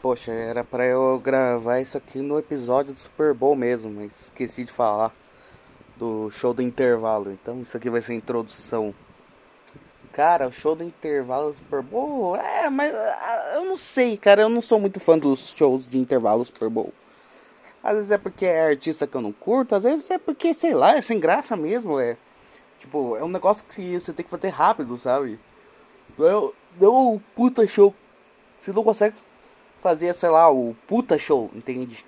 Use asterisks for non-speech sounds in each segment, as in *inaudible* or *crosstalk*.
Poxa, era pra eu gravar isso aqui no episódio do Super Bowl mesmo, mas esqueci de falar do show do intervalo. Então isso aqui vai ser a introdução. Cara, o show do intervalo do Super Bowl, é, mas ah, eu não sei, cara, eu não sou muito fã dos shows de intervalo Super Bowl. Às vezes é porque é artista que eu não curto, às vezes é porque, sei lá, é sem graça mesmo, é. Tipo, é um negócio que você tem que fazer rápido, sabe? Deu, deu um puta show. Você não consegue fazer, sei lá, o puta show, entende?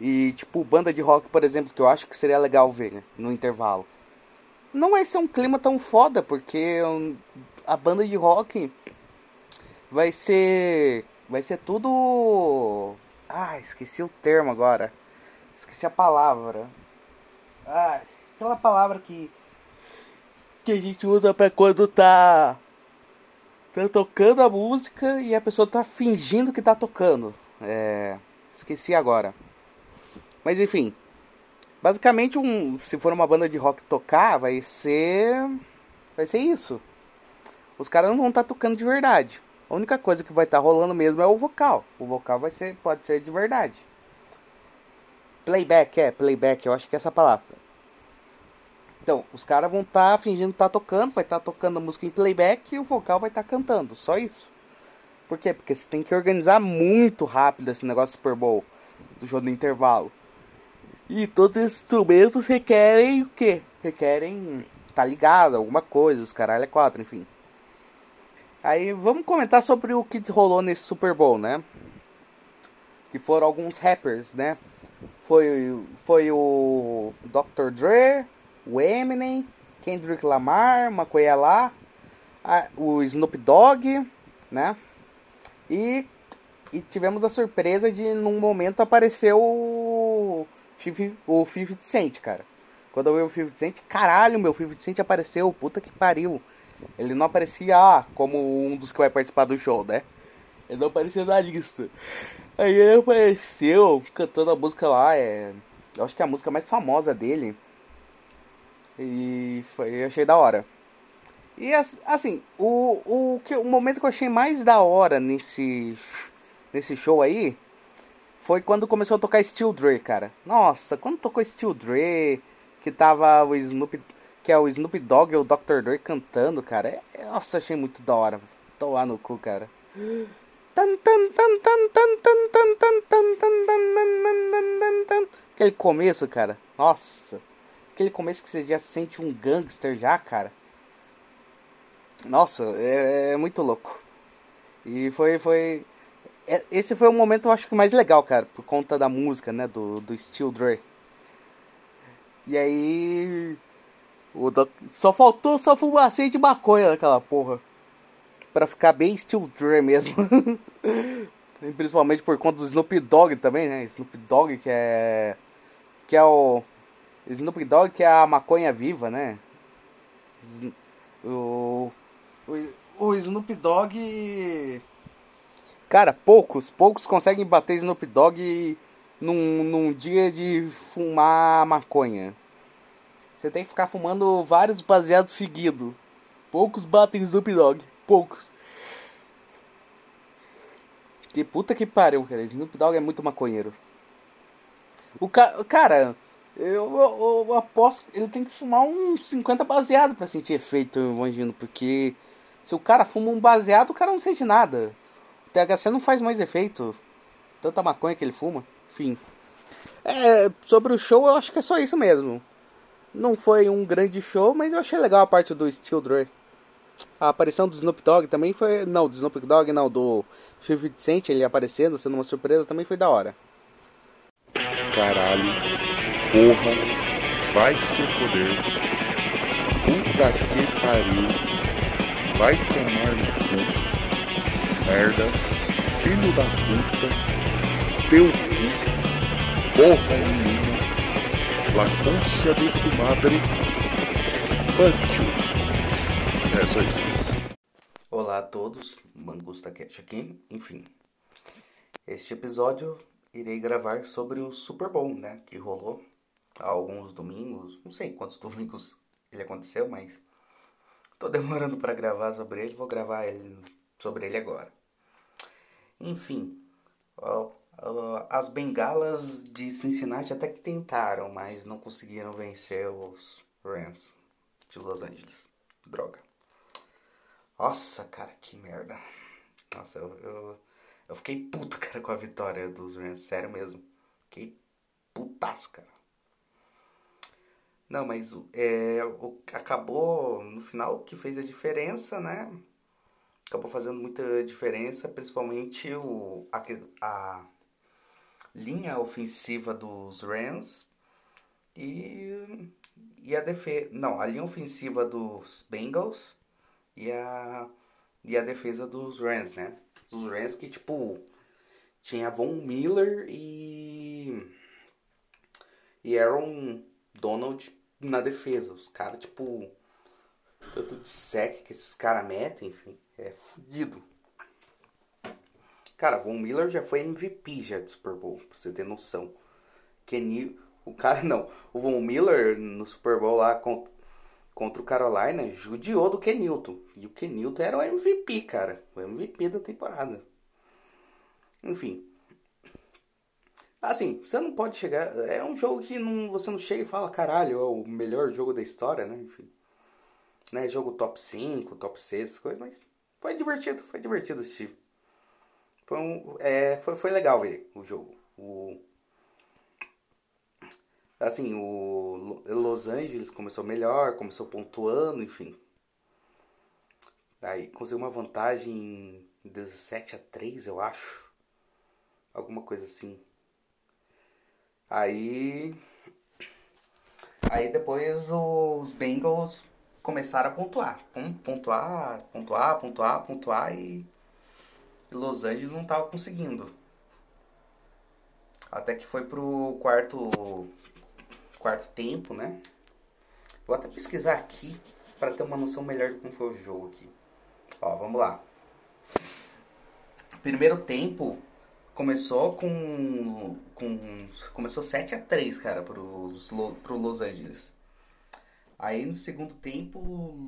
E, tipo, banda de rock, por exemplo, que eu acho que seria legal ver né, no intervalo. Não vai ser um clima tão foda, porque a banda de rock vai ser. Vai ser tudo. Ah, esqueci o termo agora. Esqueci a palavra. Ah, aquela palavra que. Que a gente usa pra quando tá tá tocando a música e a pessoa tá fingindo que tá tocando. É, esqueci agora. Mas enfim, basicamente um, se for uma banda de rock tocar, vai ser vai ser isso. Os caras não vão estar tá tocando de verdade. A única coisa que vai estar tá rolando mesmo é o vocal. O vocal vai ser pode ser de verdade. Playback é, playback, eu acho que é essa palavra. Então, os caras vão estar tá fingindo estar tá tocando, vai estar tá tocando a música em playback e o vocal vai estar tá cantando, só isso. Por quê? Porque você tem que organizar muito rápido esse negócio Super Bowl, do jogo do intervalo. E todos esses instrumentos requerem o quê? Requerem tá ligado, alguma coisa, os caralho é quatro, enfim. Aí vamos comentar sobre o que rolou nesse Super Bowl, né? Que foram alguns rappers, né? Foi, foi o Dr. Dre, o Eminem, Kendrick Lamar, Macoya lá, o Snoop Dogg, né? E, e tivemos a surpresa de num momento aparecer o, o 50 Cent, cara. Quando eu vi o 50 Cent, caralho, meu, o 50 Cent apareceu, puta que pariu. Ele não aparecia ah, como um dos que vai participar do show, né? Ele não aparecia na lista. Aí ele apareceu cantando a música lá, é. Eu acho que é a música mais famosa dele. E foi, achei da hora. E assim, o, o, que, o momento que eu achei mais da hora nesse, nesse show aí foi quando começou a tocar Steel Dre, cara. Nossa, quando tocou Steel Dre, que tava o Snoop, que é o Snoop Dogg e o Dr. Dre cantando, cara. É, nossa, achei muito da hora. Tô lá no cu, cara. Aquele começo, cara. Nossa aquele começo que você já sente um gangster já, cara. Nossa, é, é muito louco. E foi, foi. É, esse foi o momento, eu acho que mais legal, cara, por conta da música, né? Do, do Steel Dre. E aí. O doc... Só faltou só fumacinha de maconha naquela porra. Pra ficar bem Steel Dre mesmo. *laughs* Principalmente por conta do Snoop Dogg também, né? Snoop Dogg que é. Que é o Snoop Dogg que é a maconha viva, né? O, o, o Snoop Dogg. Cara, poucos, poucos conseguem bater Snoop Dogg num, num dia de fumar maconha. Você tem que ficar fumando vários baseados seguidos. Poucos batem Snoop Dogg. Poucos. Que puta que pariu, cara. Snoop Dogg é muito maconheiro. O ca cara, eu, eu, eu, aposto ele tem que fumar uns 50 baseado para sentir efeito, eu imagino, porque se o cara fuma um baseado, o cara não sente nada. O THC não faz mais efeito. Tanta maconha que ele fuma, enfim. É, sobre o show, eu acho que é só isso mesmo. Não foi um grande show, mas eu achei legal a parte do Steel Dre. A aparição do Snoop Dogg também foi. Não, do Snoop Dogg não, do 50 Cent ele aparecendo, sendo uma surpresa, também foi da hora. Caralho. Porra, vai se foder. Puta que pariu. Vai tomar no cu. Merda. Filho da puta. Teu cu. Porra nenhuma. La concha de tu madre. Pancho. É só isso. Olá a todos. Mangusta Cash aqui. Enfim. Este episódio irei gravar sobre o Super Bowl, né? Que rolou alguns domingos, não sei quantos *laughs* domingos ele aconteceu, mas tô demorando para gravar sobre ele, vou gravar ele, sobre ele agora. Enfim, as bengalas de Cincinnati até que tentaram, mas não conseguiram vencer os Rams de Los Angeles. Droga. Nossa, cara, que merda. Nossa, eu, eu, eu fiquei puto, *laughs* cara, com a vitória dos Rams. Sério mesmo. Fiquei putaço, cara. Não, mas é, o, acabou no final que fez a diferença, né? Acabou fazendo muita diferença, principalmente o, a, a linha ofensiva dos Rams e, e a defesa. Não, a linha ofensiva dos Bengals e a, e a defesa dos Rams, né? Os Rams que, tipo, tinha Von Miller e. E Aaron Donald na defesa. Os caras, tipo. Tanto de sec que esses caras metem, enfim, é fudido. Cara, Von Miller já foi MVP já de Super Bowl, pra você ter noção. Kenny, o cara *laughs* não, o Von Miller no Super Bowl lá contra, contra o Carolina judiou do Kenilton. E o Kenilton era o MVP, cara. O MVP da temporada. Enfim, Assim, você não pode chegar. É um jogo que não, você não chega e fala, caralho, é o melhor jogo da história, né? Enfim. Né? Jogo top 5, top 6, coisas, mas foi divertido, foi divertido assistir. Foi, um, é, foi, foi legal ver o jogo. O, assim, o Los Angeles começou melhor, começou pontuando, enfim. Aí conseguiu uma vantagem 17 a 3, eu acho. Alguma coisa assim. Aí. Aí depois os Bengals começaram a pontuar. Pontuar, pontuar, pontuar, pontuar e. Los Angeles não tava conseguindo. Até que foi pro quarto. Quarto tempo, né? Vou até pesquisar aqui para ter uma noção melhor de como foi o jogo aqui. Ó, vamos lá. Primeiro tempo, começou com, com começou 7 a 3, cara, pros, pro Los Angeles. Aí no segundo tempo,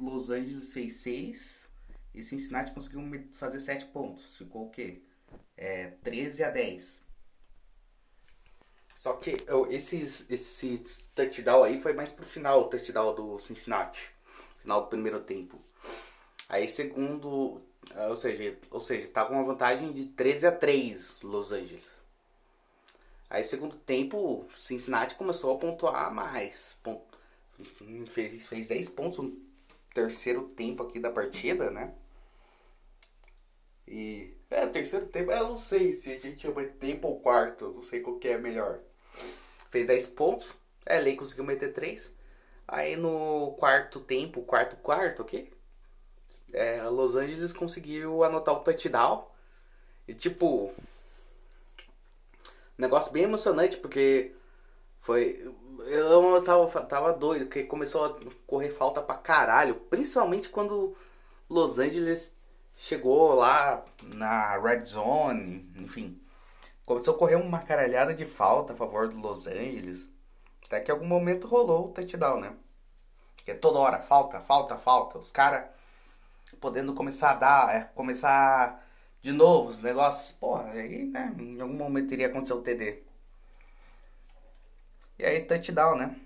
Los Angeles fez 6 e Cincinnati conseguiu fazer 7 pontos. Ficou o quê? É, 13 a 10. Só que esses, esse touchdown aí foi mais pro final, o touchdown do Cincinnati. Final do primeiro tempo. Aí segundo ou seja, ou seja, tá com uma vantagem de 13 a 3 Los Angeles. Aí segundo tempo, Cincinnati começou a pontuar mais. Fez, fez 10 pontos no terceiro tempo aqui da partida, né? E. É, terceiro tempo, eu não sei se a gente chama de tempo ou quarto, não sei qual que é melhor. Fez 10 pontos, é, Lei conseguiu meter 3. Aí no quarto tempo, quarto quarto, ok? É, Los Angeles conseguiu anotar o touchdown. E tipo. Negócio bem emocionante, porque foi. Eu tava, tava doido, porque começou a correr falta pra caralho. Principalmente quando Los Angeles chegou lá na Red Zone, enfim. Começou a correr uma caralhada de falta a favor do Los Angeles. Até que em algum momento rolou o touchdown, né? É toda hora, falta, falta, falta. Os caras podendo começar a dar, é, começar de novo os negócios, porra, aí, né, em algum momento iria acontecer o TD. E aí touchdown, né?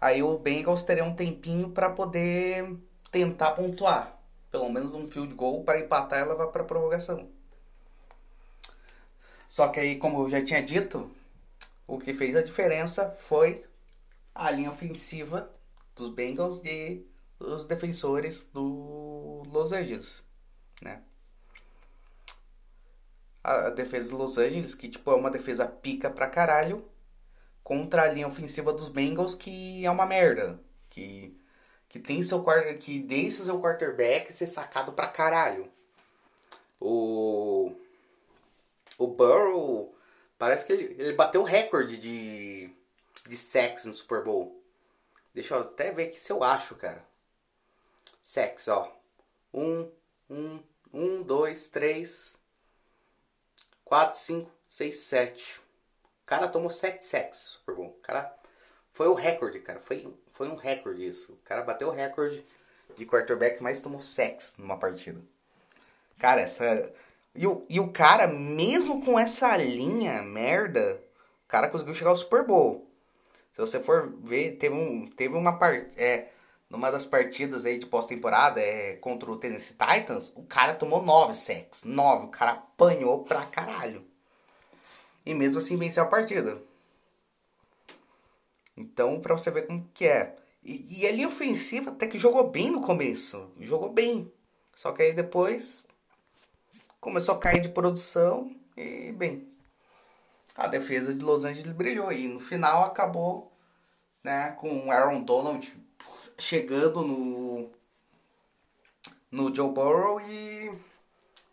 Aí o Bengals teria um tempinho para poder tentar pontuar, pelo menos um field goal para empatar ela vai para prorrogação. Só que aí, como eu já tinha dito, o que fez a diferença foi a linha ofensiva dos Bengals de os defensores do Los Angeles, né? A defesa do Los Angeles, que tipo é uma defesa pica pra caralho, contra a linha ofensiva dos Bengals, que é uma merda, que que tem seu que deixa seu quarterback ser sacado pra caralho. O o Burrow parece que ele, ele bateu o recorde de de sacks no Super Bowl. Deixa eu até ver aqui se eu acho, cara. Sex, ó. Um, um, um, dois, três, quatro, cinco, seis, sete. O cara tomou sete sacks, super bom. O cara foi o recorde, cara. Foi, foi um recorde isso. O cara bateu o recorde de quarterback, mas tomou sacks numa partida. Cara, essa. E o, e o cara, mesmo com essa linha merda, o cara conseguiu chegar ao Super Bowl. Se você for ver, teve, um, teve uma parte. É, numa das partidas aí de pós-temporada é, contra o Tennessee Titans, o cara tomou nove sacks. Nove. O cara apanhou pra caralho. E mesmo assim venceu a partida. Então, pra você ver como que é. E, e linha ofensiva até que jogou bem no começo. Jogou bem. Só que aí depois começou a cair de produção e, bem, a defesa de Los Angeles brilhou. E no final acabou né, com Aaron Donald chegando no, no Joe Burrow e,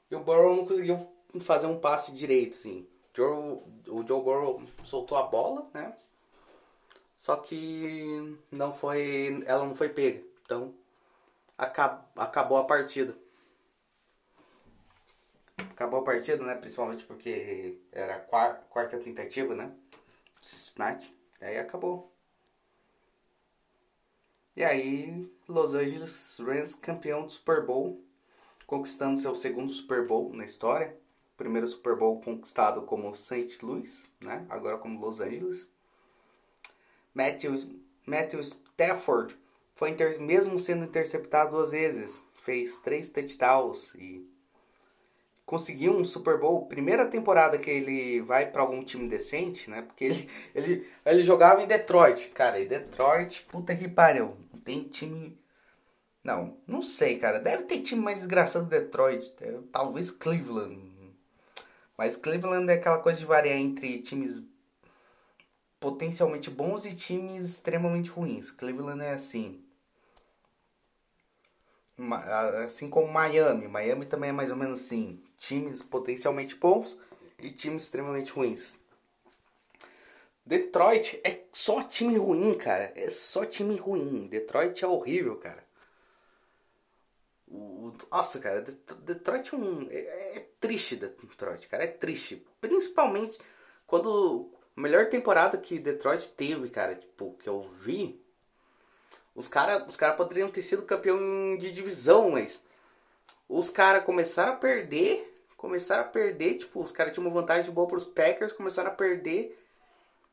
e o Burrow não conseguiu fazer um passe direito. Assim. Joe, o Joe Burrow soltou a bola, né? Só que não foi, ela não foi pega. Então acab, acabou a partida. Acabou a partida, né? Principalmente porque era a quarta, quarta tentativa, né? Cincinnati. Aí acabou. E aí, Los Angeles Rams campeão do Super Bowl, conquistando seu segundo Super Bowl na história. Primeiro Super Bowl conquistado como St. Louis, né? Agora como Los Angeles. Matthew, Matthew Stafford foi mesmo sendo interceptado duas vezes, fez três touchdowns e conseguiu um Super Bowl. Primeira temporada que ele vai para algum time decente, né? Porque ele, *laughs* ele, ele jogava em Detroit, cara. E Detroit, puta que pariu. Não tem time. Não, não sei, cara. Deve ter time mais desgraçado do Detroit. É, talvez Cleveland. Mas Cleveland é aquela coisa de variar entre times potencialmente bons e times extremamente ruins. Cleveland é assim. Assim como Miami. Miami também é mais ou menos assim. Times potencialmente bons e times extremamente ruins. Detroit é só time ruim, cara. É só time ruim. Detroit é horrível, cara. O, nossa, cara, Detroit é, um, é, é triste, Detroit, cara. É triste. Principalmente quando a melhor temporada que Detroit teve, cara, tipo, que eu vi, os caras os cara poderiam ter sido campeão de divisão, mas os caras começaram a perder, começaram a perder, tipo, os caras tinham uma vantagem boa pros Packers, começaram a perder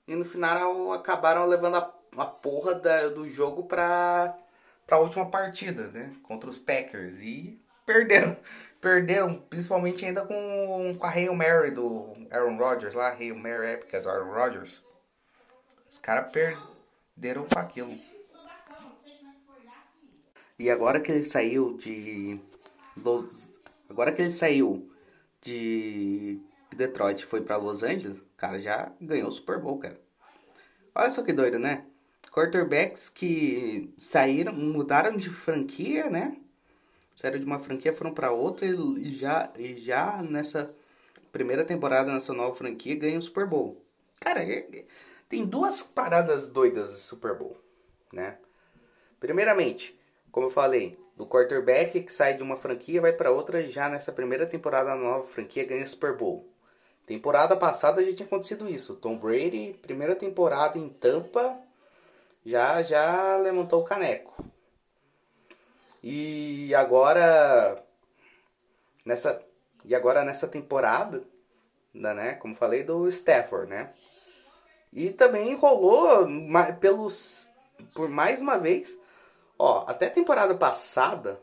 e no final acabaram levando a, a porra da, do jogo pra, pra última partida, né, contra os Packers e perderam. *laughs* Perderam, principalmente ainda com, com a Hail Mary do Aaron Rodgers lá, Hail Mary épica do Aaron Rodgers. Os caras perderam com aquilo. E agora que ele saiu de. Los, agora que ele saiu de Detroit foi para Los Angeles, cara já ganhou o Super Bowl, cara. Olha só que doido, né? Quarterbacks que saíram, mudaram de franquia, né? saíram de uma franquia, foram para outra e já, e já nessa primeira temporada nessa nova franquia ganham o Super Bowl. Cara, é, é, tem duas paradas doidas de Super Bowl, né? Primeiramente, como eu falei, do quarterback que sai de uma franquia vai para outra e já nessa primeira temporada na nova franquia ganha Super Bowl. Temporada passada já tinha acontecido isso. Tom Brady, primeira temporada em Tampa, já já levantou o caneco. E agora nessa e agora nessa temporada, né, como falei do Stafford, né? E também rolou pelos por mais uma vez, ó, até temporada passada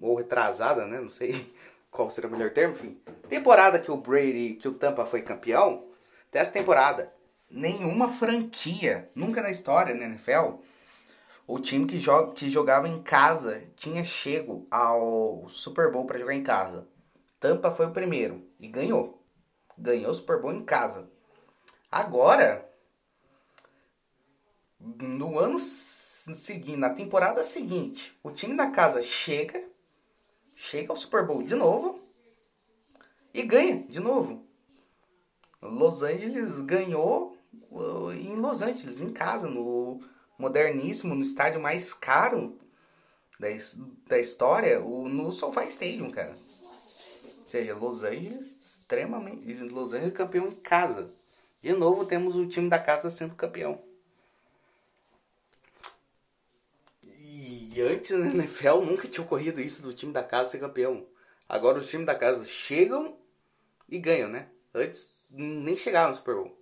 ou retrasada, né, não sei *laughs* qual seria o melhor termo, enfim. Temporada que o Brady, que o Tampa foi campeão, dessa temporada, nenhuma franquia, nunca na história na NFL, o time que, joga, que jogava em casa tinha chego ao Super Bowl para jogar em casa. Tampa foi o primeiro e ganhou. Ganhou o Super Bowl em casa. Agora, no ano seguinte, na temporada seguinte, o time da casa chega, chega ao Super Bowl de novo e ganha de novo. Los Angeles ganhou uh, em Los Angeles, em casa, no moderníssimo, no estádio mais caro da, da história, o, no SoFi Stadium, cara. Ou seja, Los Angeles, extremamente. Los Angeles campeão em casa. De novo, temos o time da casa sendo campeão. E antes na NFL nunca tinha ocorrido isso do time da casa ser campeão. Agora os times da casa chegam e ganham, né? Antes nem chegavam no Super Bowl.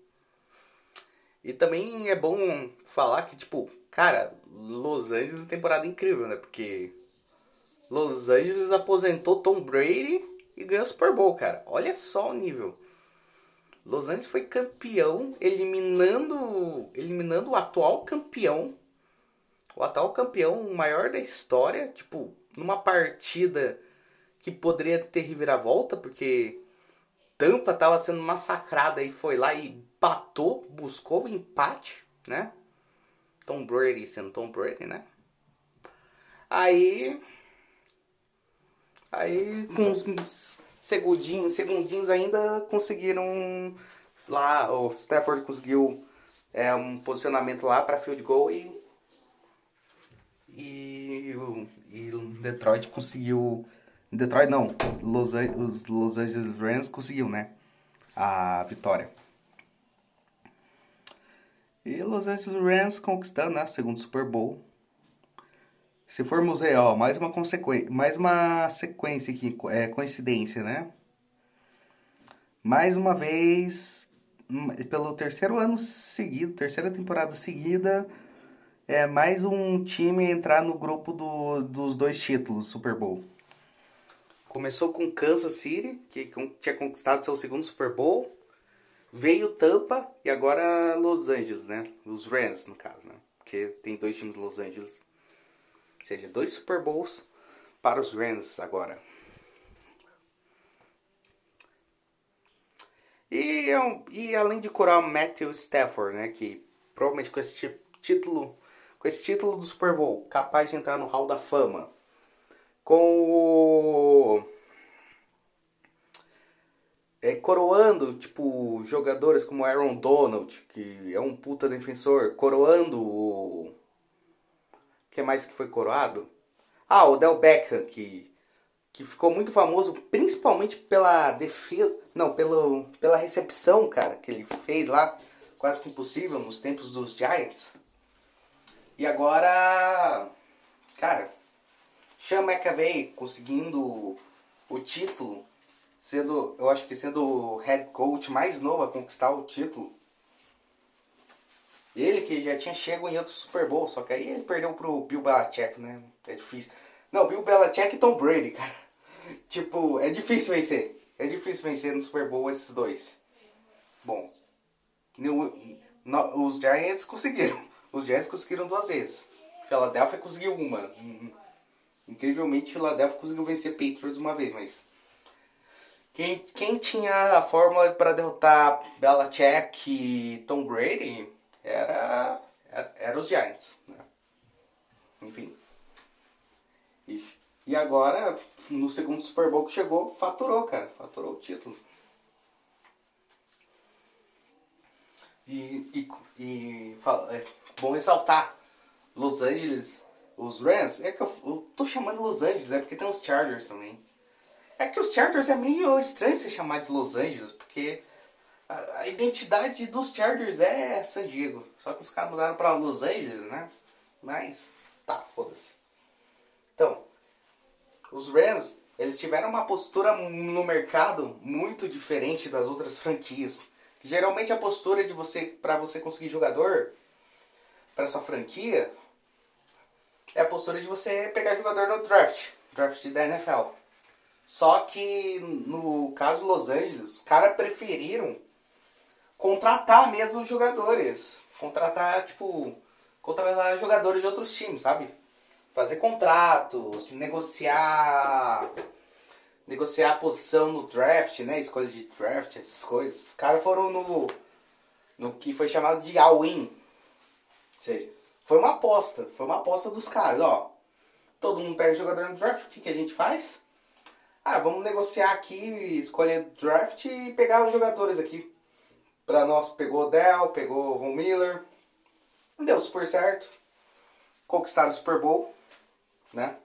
E também é bom falar que, tipo, cara, Los Angeles é temporada incrível, né? Porque Los Angeles aposentou Tom Brady e ganhou o Super Bowl, cara. Olha só o nível. Los Angeles foi campeão, eliminando, eliminando o atual campeão, o atual campeão maior da história, tipo, numa partida que poderia ter reviravolta, porque Tampa estava sendo massacrada e foi lá e patou, buscou o empate, né? Tom Brady sendo Tom Brady, né? Aí. Aí, com uns segundinhos, segundinhos ainda conseguiram lá, o Stafford conseguiu é, um posicionamento lá para field goal e e, e Detroit conseguiu Detroit não, Los, os Los Angeles Rams conseguiu, né, a vitória. E Los Angeles Rams conquistando, né, segundo Super Bowl. Se formos aí, ó, mais uma consequência, mais uma sequência aqui, é coincidência, né? Mais uma vez, hum, pelo terceiro ano seguido, terceira temporada seguida, é mais um time entrar no grupo do, dos dois títulos Super Bowl. Começou com Kansas City, que tinha conquistado seu segundo Super Bowl. Veio Tampa e agora Los Angeles, né? Os Rams, no caso, né? Porque tem dois times Los Angeles seja, dois Super Bowls para os Rams agora. E, é e além de curar o Matthew Stafford, né, que provavelmente com esse título, com esse título do Super Bowl, capaz de entrar no Hall da Fama, com o é, coroando, tipo, jogadores como Aaron Donald, que é um puta defensor, coroando o que mais que foi coroado? Ah, o Del Beckham, que, que ficou muito famoso principalmente pela defesa. Não, pelo, pela recepção, cara, que ele fez lá, quase que impossível nos tempos dos Giants. E agora, cara, Sean McAvey conseguindo o título, sendo, eu acho que sendo o head coach mais novo a conquistar o título ele que já tinha chego em outro Super Bowl, só que aí ele perdeu pro Bill Belichick, né? É difícil. Não, Bill Belichick e Tom Brady, cara. *laughs* Tipo, é difícil vencer. É difícil vencer no Super Bowl esses dois. Bom, no, no, os Giants conseguiram. Os Giants conseguiram duas vezes. Philadelphia conseguiu uma. Incrivelmente, Philadelphia conseguiu vencer Patriots uma vez, mas quem, quem tinha a fórmula para derrotar Belichick e Tom Brady era, era, os Giants. Né? Enfim. E, e agora, no segundo Super Bowl que chegou, faturou, cara. Faturou o título. E, e, e fala, é bom ressaltar, Los Angeles, os Rams, é que eu, eu tô chamando Los Angeles, é porque tem os Chargers também. É que os Chargers é meio estranho se chamar de Los Angeles, porque a, a, identidade dos Chargers é San Diego. Só que os caras mudaram para Los Angeles, né? Mas, tá, foda-se. Então, os Rams, eles tiveram uma postura no mercado muito diferente das outras franquias. Geralmente a postura de você para você conseguir jogador para sua franquia é a postura de você pegar jogador no draft, draft da NFL. Só que no caso Los Angeles, os caras preferiram contratar mesmo jogadores. Contratar, tipo, contratar jogadores de outros times, sabe? Fazer contratos, negociar. Negociar a posição no draft, né? Escolha de draft, essas coisas. Os caras foram no. No que foi chamado de all-in. Ou seja, foi uma aposta. Foi uma aposta dos caras, ó. Todo mundo pega jogador no draft, o que, que a gente faz? Ah, vamos negociar aqui, escolher draft e pegar os jogadores aqui. Para nós pegou Dell, pegou Von Miller. Deu super certo. Conquistaram o Super Bowl, né?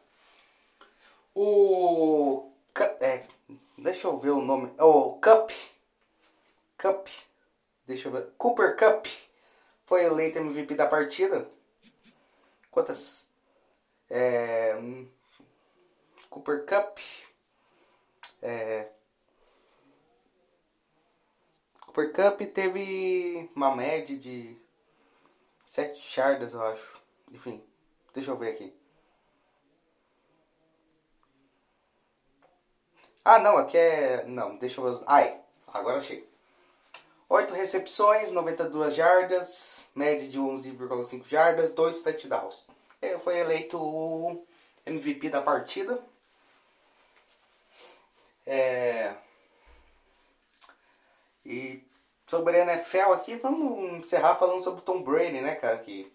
O é, deixa eu ver o nome. O Cup. Cup. Deixa eu ver. Cooper Cup foi eleito MVP da partida. Quantas? É, Cooper Cup. É... Cooper Cup teve uma média de 7 jardas, eu acho. Enfim, deixa eu ver aqui. Ah, não, aqui é. Não, deixa eu ver. Ai, agora achei. 8 recepções, 92 jardas, média de 11,5 jardas, 2 touchdowns. Ele foi eleito o MVP da partida. É... E sobre a NFL aqui, vamos encerrar falando sobre o Tom Brady, né, cara? Que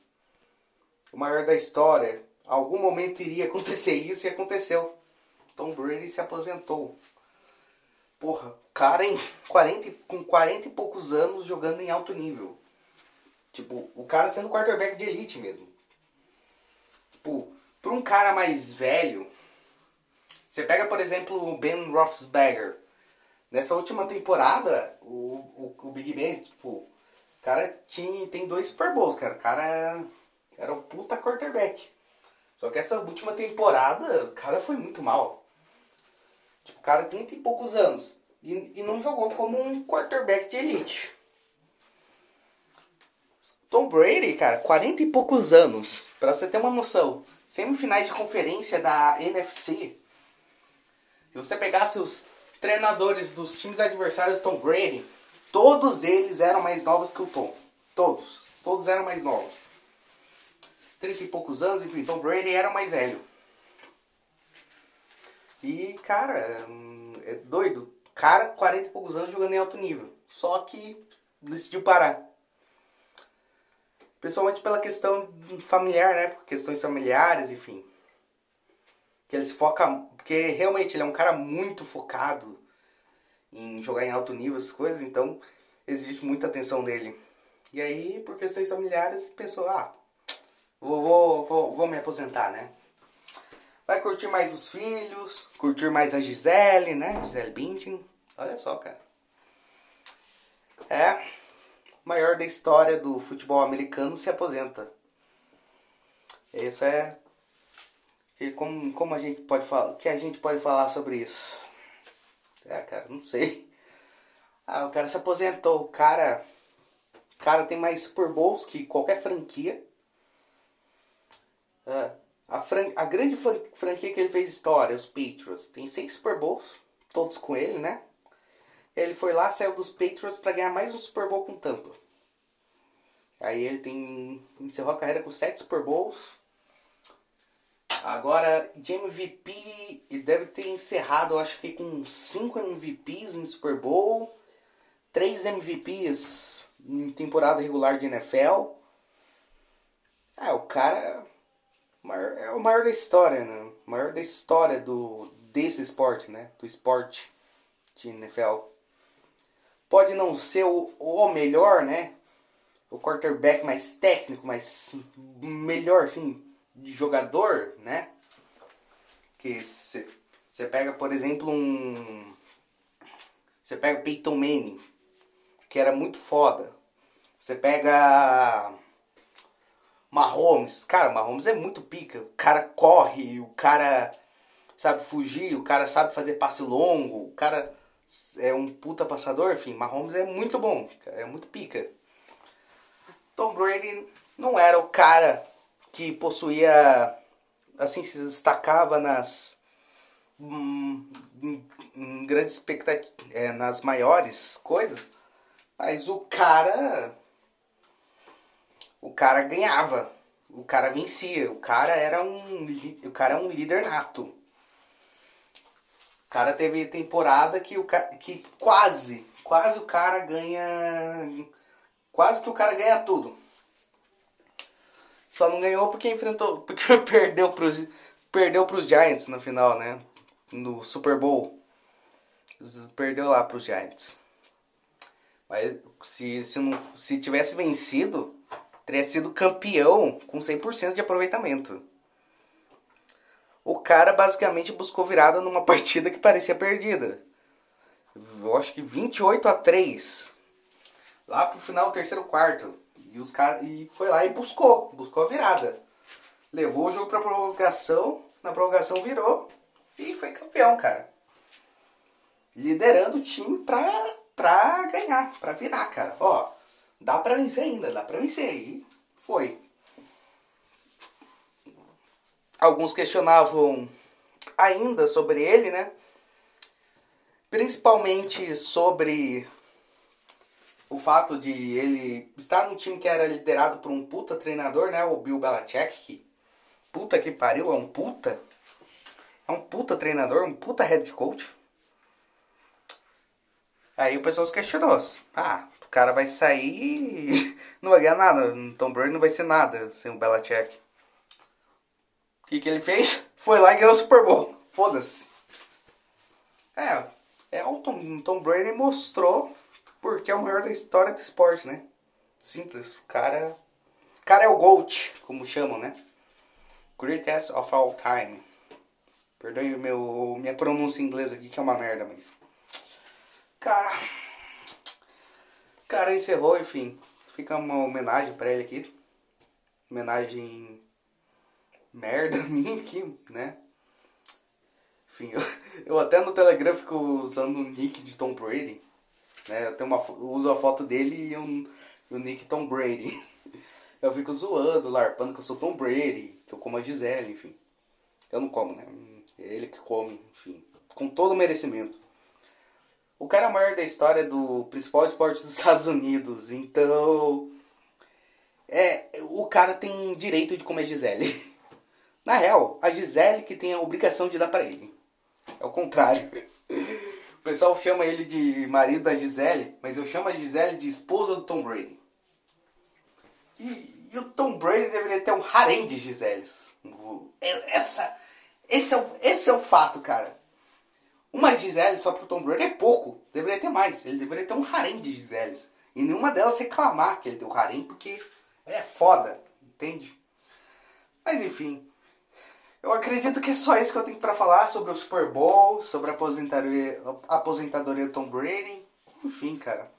o maior da história. Algum momento iria acontecer isso e aconteceu. Tom Brady se aposentou. Porra, cara em 40, com 40 e poucos anos jogando em alto nível. Tipo, o cara sendo quarterback de elite mesmo. Tipo, pra um cara mais velho, você pega, por exemplo, o Ben Roethlisberger. Nessa última temporada, o, o, o Big Ben, tipo, o cara tinha, tem dois Super Bowls, cara. O cara era um puta quarterback. Só que essa última temporada, o cara foi muito mal. Tipo, o cara tem 30 e poucos anos. E, e não jogou como um quarterback de elite. Tom Brady, cara, 40 e poucos anos. Pra você ter uma noção. Semifinais de conferência da NFC. Se você pegasse os treinadores dos times adversários Tom Brady, todos eles eram mais novos que o Tom. Todos. Todos eram mais novos. 30 e poucos anos, enfim, Tom Brady era mais velho. E, cara, é doido. Cara, 40 e poucos anos jogando em alto nível. Só que decidiu parar. Principalmente pela questão familiar, né? Por questões familiares, enfim. Que ele se foca. Porque realmente ele é um cara muito focado em jogar em alto nível, essas coisas, então exige muita atenção dele. E aí, por questões familiares, pensou, ah, vou, vou, vou, vou me aposentar, né? Vai curtir mais os filhos, curtir mais a Gisele, né? Gisele Bündchen. Olha só, cara. É, maior da história do futebol americano se aposenta. Isso é e como, como a gente pode falar, o que a gente pode falar sobre isso? É, cara, não sei. Ah, o cara se aposentou, o cara, o cara tem mais Super Bowls que qualquer franquia. É, a, fran a grande franquia que ele fez história, os Patriots, tem seis Super Bowls, todos com ele, né? Ele foi lá, saiu dos Patriots para ganhar mais um Super Bowl com Tampa. Aí ele tem encerrou a carreira com sete Super Bowls. Agora, de MVP, ele deve ter encerrado, eu acho que com cinco MVPs em Super Bowl, três MVPs em temporada regular de NFL. É, o cara maior, é o maior da história, né? O maior da história do, desse esporte, né? Do esporte de NFL. Pode não ser o, o melhor, né? O quarterback mais técnico, mais melhor, assim, de jogador, né? Que você pega, por exemplo, um. Você pega o Peyton Manning, que era muito foda. Você pega. Mahomes, cara, Mahomes é muito pica. O cara corre, o cara sabe fugir, o cara sabe fazer passe longo, o cara é um puta passador, enfim, Mahomes é muito bom, é muito pica. Tom Brady não era o cara que possuía, assim, se destacava nas hum, em grandes expectativas, é, nas maiores coisas, mas o cara o cara ganhava, o cara vencia, o cara era um o cara é um líder nato. O cara teve temporada que o que quase, quase o cara ganha quase que o cara ganha tudo. Só não ganhou porque enfrentou, *laughs* porque perdeu pros perdeu pros Giants no final, né? No Super Bowl. Perdeu lá pros Giants. Mas se, se, não, se tivesse vencido, teria sido campeão com 100% de aproveitamento. O cara basicamente buscou virada numa *laughs* partida que parecia perdida. Eu acho que 28 a 3. Lá pro final terceiro quarto. E os cara, e foi lá e buscou, buscou a virada. Levou o jogo pra prorrogação, na prorrogação virou e foi campeão, cara. liderando o time pra, pra ganhar, pra virar, cara. Ó, dá pra vencer ainda, dá pra vencer. E foi. Alguns questionavam ainda sobre ele, né? Principalmente sobre o fato de ele estar num time que era liderado por um puta treinador, né? O Bill Belichick, que puta que pariu, é um puta. É um puta treinador, um puta head coach. Aí o pessoal se questionou. Ah, cara vai sair *laughs* não vai ganhar nada. Tom Brady não vai ser nada sem o Belichick. O que, que ele fez? *laughs* Foi lá e ganhou o Super Bowl. Foda-se. É, é o Tom, Tom Brady mostrou porque é o maior da história do esporte, né? Simples. O cara. O cara é o GOAT, como chamam, né? Greatest of all time. Perdoe o meu, minha pronúncia em inglês aqui, que é uma merda, mas. Cara. Cara encerrou, enfim. Fica uma homenagem para ele aqui. Homenagem. Merda *laughs* minha aqui, né? Enfim, eu, eu até no Telegram fico usando o nick de Tom Brady. Né? Eu, tenho uma, eu uso a foto dele e, um, o nick Tom Brady. *laughs* Eu fico zoando, larpando que eu sou Tom Brady, que eu como a Gisele, enfim. Eu não como, né? Ele que come, enfim. Com todo o merecimento. O cara maior da história do principal esporte dos *laughs* Estados Unidos, então. É, o cara tem direito de comer Gisele. Na real, a Gisele que tem a obrigação de dar para ele. É o contrário. O pessoal chama ele de marido da Gisele, mas eu chamo a Gisele de esposa do Tom Brady. E, e o Tom Brady deveria ter um harém de Giseles. Essa, esse, é o, esse é o fato, cara. Uma Gisele só pro Tom Brady é pouco. Deveria ter mais. Ele deveria ter um harém de Giseles. E nenhuma delas reclamar que ele tem o harém, porque é foda. Entende? Mas enfim. Eu acredito que é só isso que eu tenho para falar sobre o Super Bowl, sobre a aposentadoria, a aposentadoria do Tom Brady. Enfim, cara.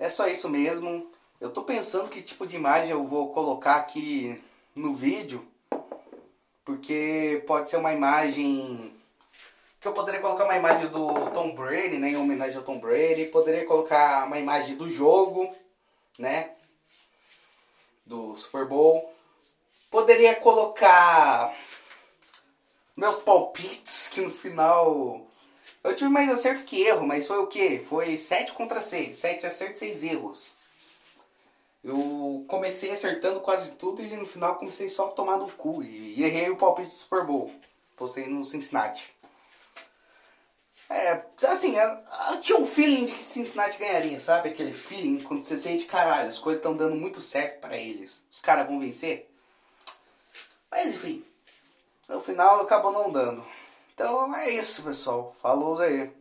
É só isso mesmo. Eu tô pensando que tipo de imagem eu vou colocar aqui no vídeo. Porque pode ser uma imagem. Que eu poderia colocar uma imagem do Tom Brady, né? Em homenagem ao Tom Brady. Poderia colocar uma imagem do jogo, né? Do Super Bowl. Poderia colocar meus palpites, que no final. Eu tive mais acerto que erro, mas foi o quê? Foi 7 contra 6. 7 acertos, 6 erros. Eu comecei acertando quase tudo e no final comecei só a tomar no cu. E errei o palpite do Super Bowl. Postei no Cincinnati. É, assim, eu, eu tinha um feeling de que Cincinnati ganharia, sabe? Aquele feeling quando você sente, caralho, as coisas estão dando muito certo para eles. Os caras vão vencer. Mas enfim, no final acabou não dando. Então é isso, pessoal. Falou aí.